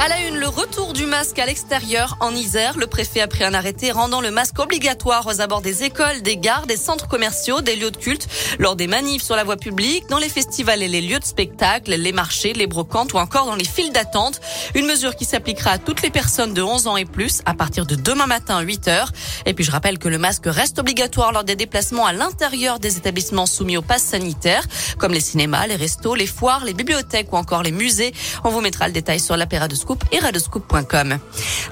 À la une, le retour du masque à l'extérieur en Isère. Le préfet a pris un arrêté rendant le masque obligatoire aux abords des écoles, des gares, des centres commerciaux, des lieux de culte, lors des manifs sur la voie publique, dans les festivals et les lieux de spectacle, les marchés, les brocantes ou encore dans les files d'attente. Une mesure qui s'appliquera à toutes les personnes de 11 ans et plus à partir de demain matin à 8 heures. Et puis je rappelle que le masque reste obligatoire lors des déplacements à l'intérieur des établissements soumis au pass sanitaire, comme les cinémas, les restos, les foires, les bibliothèques ou encore les musées. On vous mettra le détail sur l'apéra de et radescoop.com.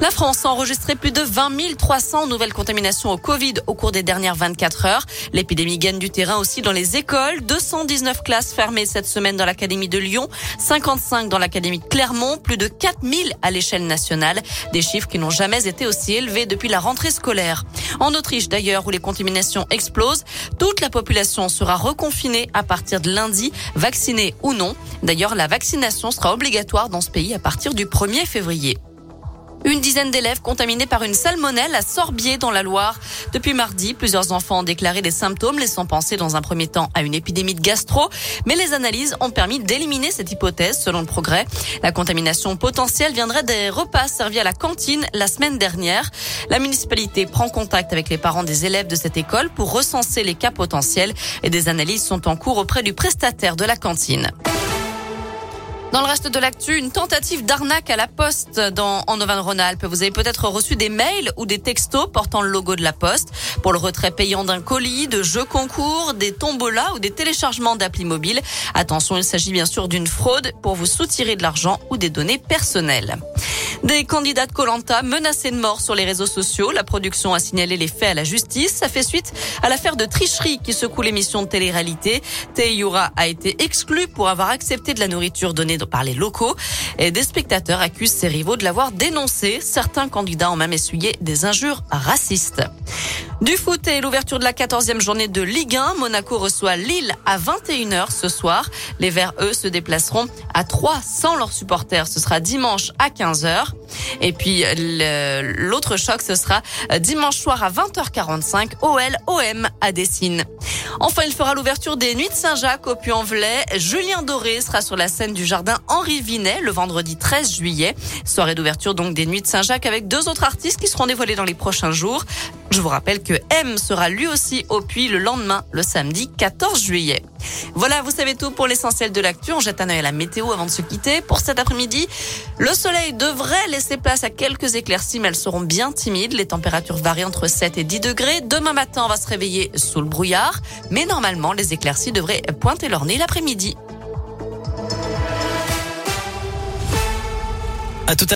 La France a enregistré plus de 20 300 nouvelles contaminations au Covid au cours des dernières 24 heures. L'épidémie gagne du terrain aussi dans les écoles. 219 classes fermées cette semaine dans l'Académie de Lyon, 55 dans l'Académie de Clermont, plus de 4000 à l'échelle nationale. Des chiffres qui n'ont jamais été aussi élevés depuis la rentrée scolaire. En Autriche d'ailleurs, où les contaminations explosent, toute la population sera reconfinée à partir de lundi, vaccinée ou non. D'ailleurs, la vaccination sera obligatoire dans ce pays à partir du 1er février. Une dizaine d'élèves contaminés par une salmonelle à Sorbier dans la Loire. Depuis mardi, plusieurs enfants ont déclaré des symptômes laissant penser dans un premier temps à une épidémie de gastro, mais les analyses ont permis d'éliminer cette hypothèse selon le progrès. La contamination potentielle viendrait des repas servis à la cantine la semaine dernière. La municipalité prend contact avec les parents des élèves de cette école pour recenser les cas potentiels et des analyses sont en cours auprès du prestataire de la cantine. Dans le reste de l'actu, une tentative d'arnaque à la poste dans, en Auvergne-Rhône-Alpes. Vous avez peut-être reçu des mails ou des textos portant le logo de la poste pour le retrait payant d'un colis, de jeux concours, des tombolas ou des téléchargements d'applis mobiles. Attention, il s'agit bien sûr d'une fraude pour vous soutirer de l'argent ou des données personnelles. Des candidats de Colanta menacés de mort sur les réseaux sociaux. La production a signalé les faits à la justice. Ça fait suite à l'affaire de tricherie qui secoue l'émission de télé-réalité. Teyura a été exclu pour avoir accepté de la nourriture donnée par les locaux. Et des spectateurs accusent ses rivaux de l'avoir dénoncé. Certains candidats ont même essuyé des injures racistes. Du foot et l'ouverture de la 14e journée de Ligue 1. Monaco reçoit Lille à 21h ce soir. Les Verts, eux, se déplaceront à 3 sans leurs supporters. Ce sera dimanche à 15h. Et puis l'autre choc, ce sera dimanche soir à 20h45, OL OM à Dessine. Enfin, il fera l'ouverture des Nuits de Saint-Jacques au Puy-en-Velay. Julien Doré sera sur la scène du jardin Henri Vinet le vendredi 13 juillet. Soirée d'ouverture donc des Nuits de Saint-Jacques avec deux autres artistes qui seront dévoilés dans les prochains jours. Je vous rappelle que M sera lui aussi au Puy le lendemain, le samedi 14 juillet. Voilà, vous savez tout pour l'essentiel de l'actu. On jette un œil à la météo avant de se quitter. Pour cet après-midi, le soleil devrait laisser place à quelques éclaircies, mais elles seront bien timides. Les températures varient entre 7 et 10 degrés. Demain matin, on va se réveiller sous le brouillard, mais normalement, les éclaircies devraient pointer leur nez l'après-midi. À tout